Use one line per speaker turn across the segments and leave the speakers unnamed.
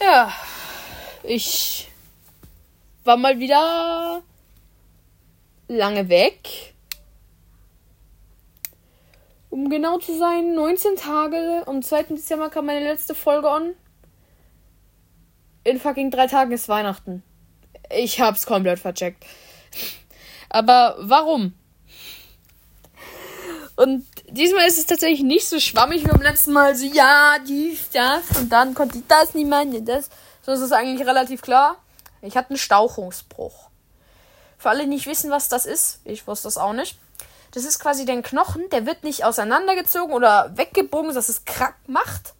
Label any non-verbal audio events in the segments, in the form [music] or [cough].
Ja, ich war mal wieder lange weg. Um genau zu sein, 19 Tage. Am 2. Dezember kam meine letzte Folge on. In fucking drei Tagen ist Weihnachten. Ich hab's komplett vercheckt. Aber warum? Und diesmal ist es tatsächlich nicht so schwammig wie beim letzten Mal. So, ja, dies, das. Und dann konnte ich das nicht meinen, das. So ist es eigentlich relativ klar. Ich hatte einen Stauchungsbruch. Für alle, die nicht wissen, was das ist, ich wusste das auch nicht. Das ist quasi der Knochen, der wird nicht auseinandergezogen oder weggebogen, dass es krack macht.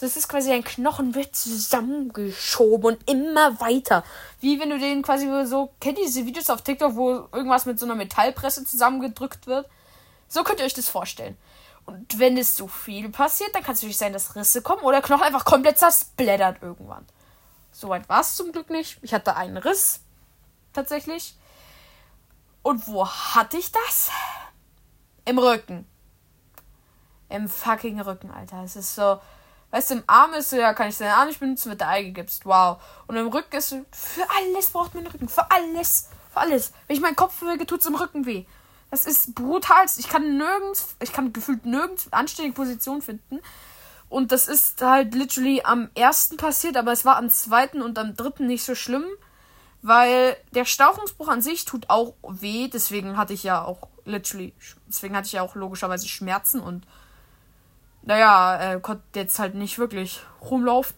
Das ist quasi ein Knochen wird zusammengeschoben und immer weiter. Wie wenn du den quasi so, kennt ihr diese Videos auf TikTok, wo irgendwas mit so einer Metallpresse zusammengedrückt wird? So könnt ihr euch das vorstellen. Und wenn es so viel passiert, dann kann es natürlich sein, dass Risse kommen oder der Knochen einfach komplett zersplittert irgendwann. Soweit war es zum Glück nicht. Ich hatte einen Riss. Tatsächlich. Und wo hatte ich das? Im Rücken. Im fucking Rücken, Alter. Es ist so. Weißt du, im Arm ist so, ja, kann ich deinen Arm nicht benutzen, wird der Ei gegipst. Wow. Und im Rücken ist so, für alles braucht man den Rücken. Für alles. Für alles. Wenn ich meinen Kopf bewege, tut es im Rücken weh. Das ist brutal. Ich kann nirgends, ich kann gefühlt nirgends anständige Position finden. Und das ist halt literally am ersten passiert, aber es war am zweiten und am dritten nicht so schlimm. Weil der Stauchungsbruch an sich tut auch weh. Deswegen hatte ich ja auch literally, deswegen hatte ich ja auch logischerweise Schmerzen und naja, äh, konnte jetzt halt nicht wirklich rumlaufen.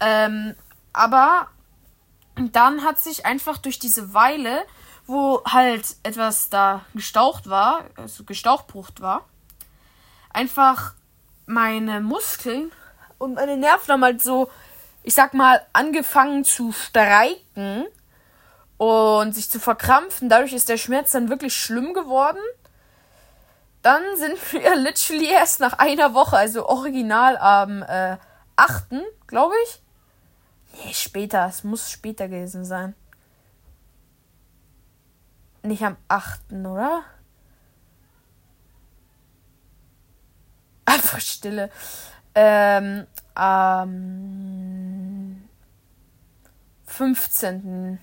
Ähm, aber dann hat sich einfach durch diese Weile wo halt etwas da gestaucht war, also gestauchbrucht war, einfach meine Muskeln und meine Nerven haben halt so, ich sag mal, angefangen zu streiken und sich zu verkrampfen. Dadurch ist der Schmerz dann wirklich schlimm geworden. Dann sind [laughs] wir literally erst nach einer Woche, also original am äh, 8., glaube ich. Nee, später, es muss später gewesen sein. Nicht am 8., oder? [laughs] Einfach Stille. Ähm, am 15.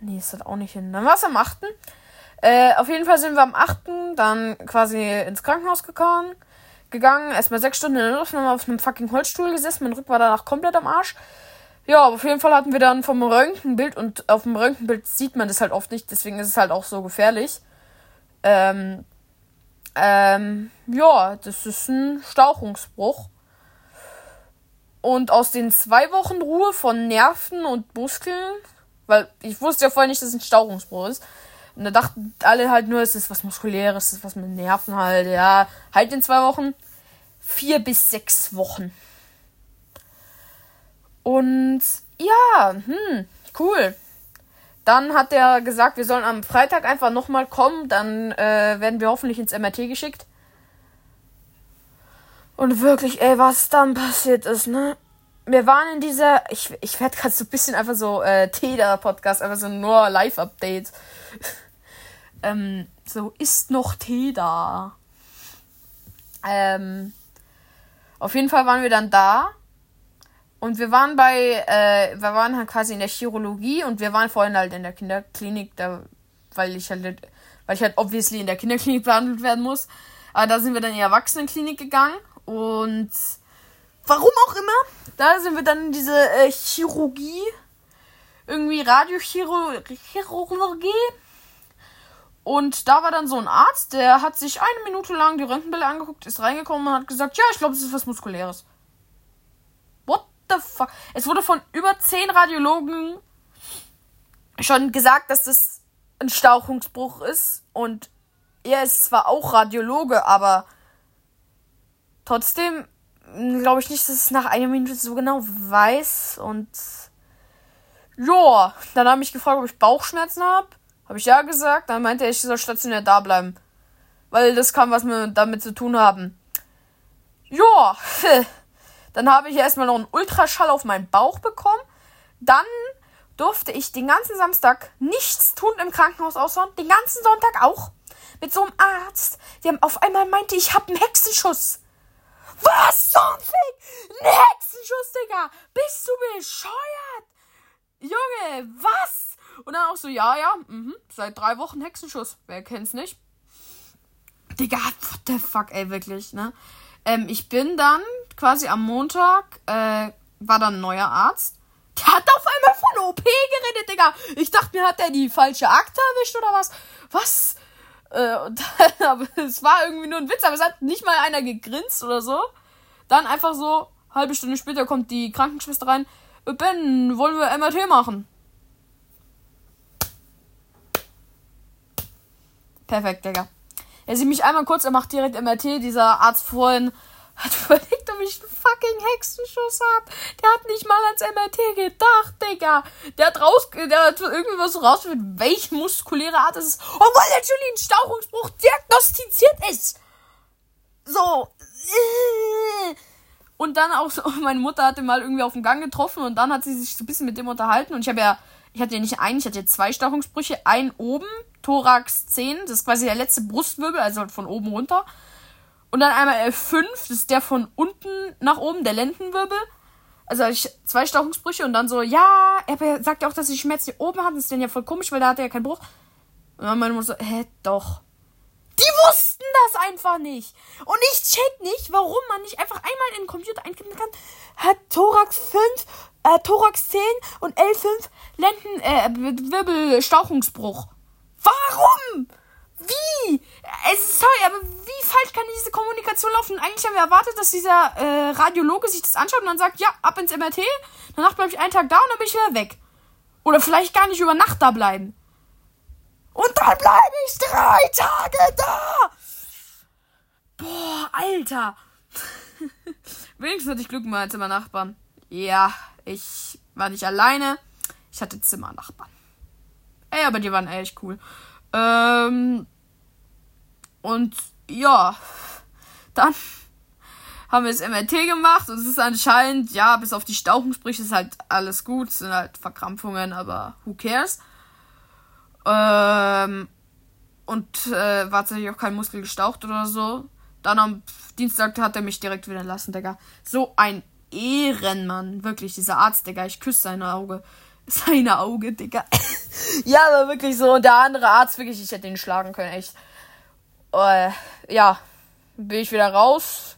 Nee, ist das auch nicht hin. Dann war es am 8. Äh, auf jeden Fall sind wir am 8. dann quasi ins Krankenhaus gekommen, gegangen. Erstmal sechs Stunden in der Luft, haben auf einem fucking Holzstuhl gesessen. Mein Rücken war danach komplett am Arsch. Ja, auf jeden Fall hatten wir dann vom Röntgenbild und auf dem Röntgenbild sieht man das halt oft nicht, deswegen ist es halt auch so gefährlich. Ähm, ähm, ja, das ist ein Stauchungsbruch. Und aus den zwei Wochen Ruhe von Nerven und Muskeln, weil ich wusste ja vorher nicht, dass es ein Stauchungsbruch ist. Und da dachten alle halt nur, es ist was Muskuläres, es ist was mit Nerven halt, ja. Halt in zwei Wochen. Vier bis sechs Wochen. Und ja, hm, cool. Dann hat er gesagt, wir sollen am Freitag einfach nochmal kommen. Dann äh, werden wir hoffentlich ins MRT geschickt. Und wirklich, ey, was dann passiert ist, ne? Wir waren in dieser. Ich, ich werde gerade so ein bisschen einfach so äh, Teda-Podcast, einfach so nur Live-Updates. [laughs] ähm, so, ist noch Tee da? Ähm, auf jeden Fall waren wir dann da. Und wir waren bei, äh, wir waren halt quasi in der Chirologie und wir waren vorhin halt in der Kinderklinik, da, weil ich halt, weil ich halt obviously in der Kinderklinik [laughs] behandelt werden muss. Aber da sind wir dann in die Erwachsenenklinik gegangen und warum auch immer, da sind wir dann in diese äh, Chirurgie, irgendwie Radiochirurgie. Und da war dann so ein Arzt, der hat sich eine Minute lang die Röntgenbilder angeguckt, ist reingekommen und hat gesagt, ja, ich glaube, es ist was Muskuläres the fuck? Es wurde von über zehn Radiologen schon gesagt, dass das ein Stauchungsbruch ist. Und er ist zwar auch Radiologe, aber trotzdem glaube ich nicht, dass es nach einer Minute so genau weiß. Und ja, dann habe ich gefragt, ob ich Bauchschmerzen habe. Habe ich ja gesagt. Dann meinte er, ich soll stationär da bleiben. Weil das kann was mit damit zu tun haben. Ja, [laughs] Dann habe ich erstmal noch einen Ultraschall auf meinen Bauch bekommen. Dann durfte ich den ganzen Samstag nichts tun im Krankenhaus außer den ganzen Sonntag auch. Mit so einem Arzt, der auf einmal meinte, ich habe einen Hexenschuss. Was zum Fick? Ein Hexenschuss, Digga. Bist du bescheuert? Junge, was? Und dann auch so, ja, ja, mh, seit drei Wochen Hexenschuss. Wer kennt's nicht? Digga, what the fuck, ey, wirklich, ne? Ähm, ich bin dann quasi am Montag, äh, war dann ein neuer Arzt. Der hat auf einmal von OP geredet, Digga. Ich dachte mir, hat der die falsche Akte erwischt oder was? Was? Äh, dann, [laughs] aber es war irgendwie nur ein Witz, aber es hat nicht mal einer gegrinst oder so. Dann einfach so, halbe Stunde später kommt die Krankenschwester rein. Ben, wollen wir MRT machen? Perfekt, Digga. Er sieht mich einmal kurz, er macht direkt MRT. Dieser Arzt vorhin hat überlegt, ob ich einen fucking Hexenschuss hab. Der hat nicht mal ans MRT gedacht, Digga. Der hat raus, der hat irgendwie was rausgefunden, welche muskuläre Art es ist. Obwohl der Julie ein Stauchungsbruch diagnostiziert ist. So. Und dann auch so, [laughs] meine Mutter hat ihn mal irgendwie auf dem Gang getroffen und dann hat sie sich so ein bisschen mit dem unterhalten und ich habe ja, ich hatte ja nicht einen, ich hatte ja zwei Stauchungsbrüche. Einen oben, Thorax 10, das ist quasi der letzte Brustwirbel, also von oben runter. Und dann einmal L5, das ist der von unten nach oben, der Lendenwirbel. Also ich zwei Stauchungsbrüche und dann so, ja, er sagt ja auch, dass sie Schmerzen hier oben hat. Das ist dann ja voll komisch, weil da hat er ja keinen Bruch. Und dann meine Mutter so, hä, doch. Die wussten das einfach nicht. Und ich check nicht, warum man nicht einfach einmal in den Computer einkippen kann. Hat Thorax 5, äh, Thorax 10 und L5 Lenden, äh, Wirbel, Stauchungsbruch. Warum? Wie? Es ist sorry, aber wie falsch kann diese Kommunikation laufen? Eigentlich haben wir erwartet, dass dieser äh, Radiologe sich das anschaut und dann sagt, ja, ab ins MRT. Danach bleibe ich einen Tag da und dann bin ich wieder weg. Oder vielleicht gar nicht über Nacht da bleiben. Und dann bleibe ich drei Tage da. Boah, Alter. [laughs] Wenigstens hatte ich Glück mit meinen Zimmernachbarn. Ja, ich war nicht alleine. Ich hatte Zimmernachbarn. Ey, aber die waren echt cool. Ähm, und ja, dann haben wir das MRT gemacht und es ist anscheinend, ja, bis auf die Stauchungsbrüche ist halt alles gut, es sind halt Verkrampfungen, aber who cares? Ähm, und äh, war tatsächlich auch kein Muskel gestaucht oder so. Dann am Dienstag hat er mich direkt wieder lassen, Digga. So ein Ehrenmann, wirklich, dieser Arzt, Digga. Ich küsse sein Auge. [laughs] Seine Auge, Digga. [laughs] ja, aber wirklich so. Und der andere Arzt, wirklich, ich hätte ihn schlagen können, echt. Äh, ja, bin ich wieder raus.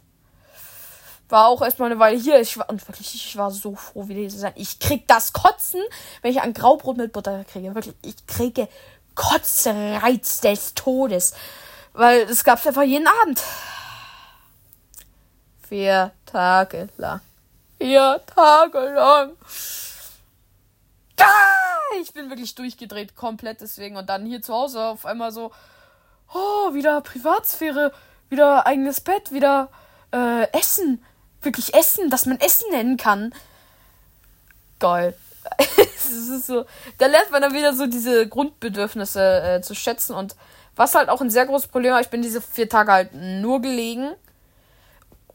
War auch erstmal eine Weile hier. Ich war, und wirklich, ich war so froh, wieder hier zu sein. Ich krieg das Kotzen, wenn ich ein Graubrot mit Butter kriege. Wirklich, ich kriege Kotzreiz des Todes. Weil es gab's einfach jeden Abend. Vier Tage lang. Vier Tage lang. Ah, ich bin wirklich durchgedreht, komplett deswegen. Und dann hier zu Hause auf einmal so, oh, wieder Privatsphäre, wieder eigenes Bett, wieder äh, Essen. Wirklich Essen, dass man Essen nennen kann. Geil. [laughs] so, da lernt man dann wieder so diese Grundbedürfnisse äh, zu schätzen. Und was halt auch ein sehr großes Problem war, ich bin diese vier Tage halt nur gelegen.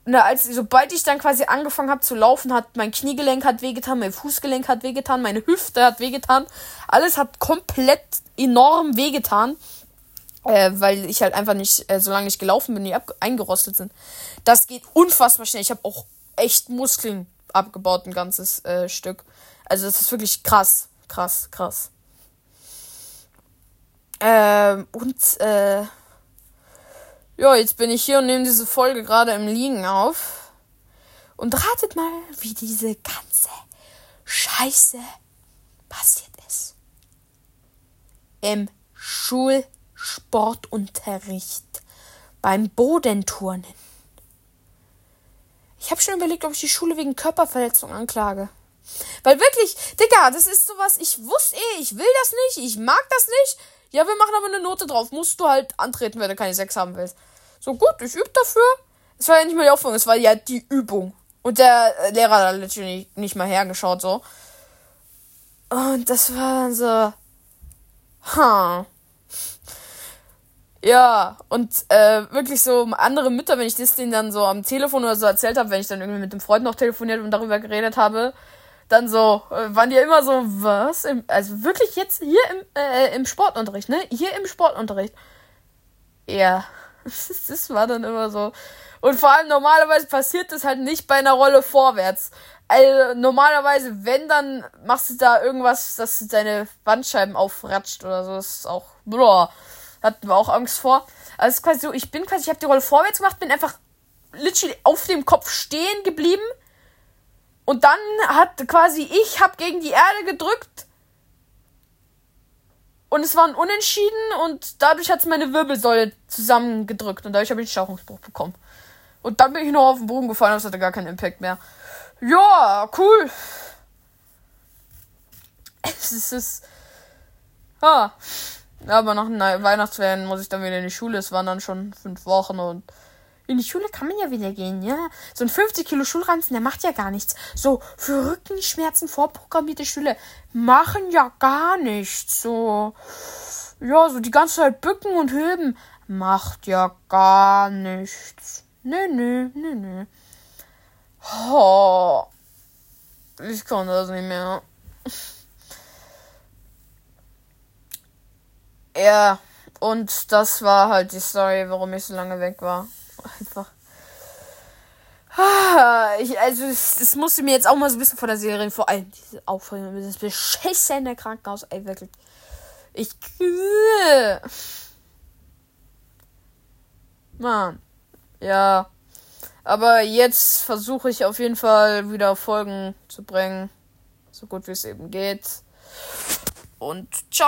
Na, als sobald ich dann quasi angefangen habe zu laufen, hat mein Kniegelenk hat wehgetan, mein Fußgelenk hat wehgetan, meine Hüfte hat wehgetan. Alles hat komplett enorm wehgetan. Äh, weil ich halt einfach nicht, äh, solange ich gelaufen bin, die eingerostet sind. Das geht unfassbar schnell. Ich habe auch echt Muskeln abgebaut, ein ganzes äh, Stück. Also das ist wirklich krass, krass, krass. Ähm, und äh, ja, jetzt bin ich hier und nehme diese Folge gerade im Liegen auf. Und ratet mal, wie diese ganze Scheiße passiert ist. Im Schul Sportunterricht beim Bodenturnen. Ich habe schon überlegt, ob ich die Schule wegen Körperverletzung anklage. Weil wirklich, Digga, das ist sowas, ich wusste eh, ich will das nicht, ich mag das nicht. Ja, wir machen aber eine Note drauf. Musst du halt antreten, wenn du keine Sex haben willst. So gut, ich übe dafür. Es war ja nicht mal die Aufführung, es war ja die Übung. Und der Lehrer hat natürlich nicht mal hergeschaut, so. Und das war dann so. Ha. Huh. Ja, und äh, wirklich so andere Mütter, wenn ich das denen dann so am Telefon oder so erzählt habe, wenn ich dann irgendwie mit dem Freund noch telefoniert und darüber geredet habe, dann so, äh, waren die ja immer so, was? Im, also wirklich jetzt hier im, äh, im Sportunterricht, ne? Hier im Sportunterricht. Ja, [laughs] das war dann immer so. Und vor allem normalerweise passiert das halt nicht bei einer Rolle vorwärts. Also normalerweise, wenn, dann machst du da irgendwas, dass deine Bandscheiben aufratscht oder so. Das ist auch, boah, hatten wir auch Angst vor. Also es ist quasi so, ich bin quasi, ich habe die Rolle vorwärts gemacht, bin einfach literally auf dem Kopf stehen geblieben. Und dann hat quasi ich hab gegen die Erde gedrückt. Und es war ein Unentschieden und dadurch hat es meine Wirbelsäule zusammengedrückt und dadurch habe ich einen Stauchungsbruch bekommen. Und dann bin ich noch auf den Boden gefallen, das hatte gar keinen Impact mehr. Ja, cool. Es ist. Ah. Aber nach Weihnachtsferien muss ich dann wieder in die Schule. Es waren dann schon fünf Wochen und in die Schule kann man ja wieder gehen, ja. So ein 50 Kilo Schulranzen, der macht ja gar nichts. So für Rückenschmerzen vorprogrammierte Schüler machen ja gar nichts. So, ja, so die ganze Zeit bücken und hüben macht ja gar nichts. Nö, nö, nö, nö. Oh, ich kann das nicht mehr. Ja, und das war halt die Story, warum ich so lange weg war. Einfach. Ah, ich, also, das musste mir jetzt auch mal so ein bisschen von der Serie, vor allem diese Aufregung, dieses beschissene Krankenhaus, ey, wirklich. Ich. Mann. Ja. Aber jetzt versuche ich auf jeden Fall wieder Folgen zu bringen. So gut wie es eben geht. Und ciao.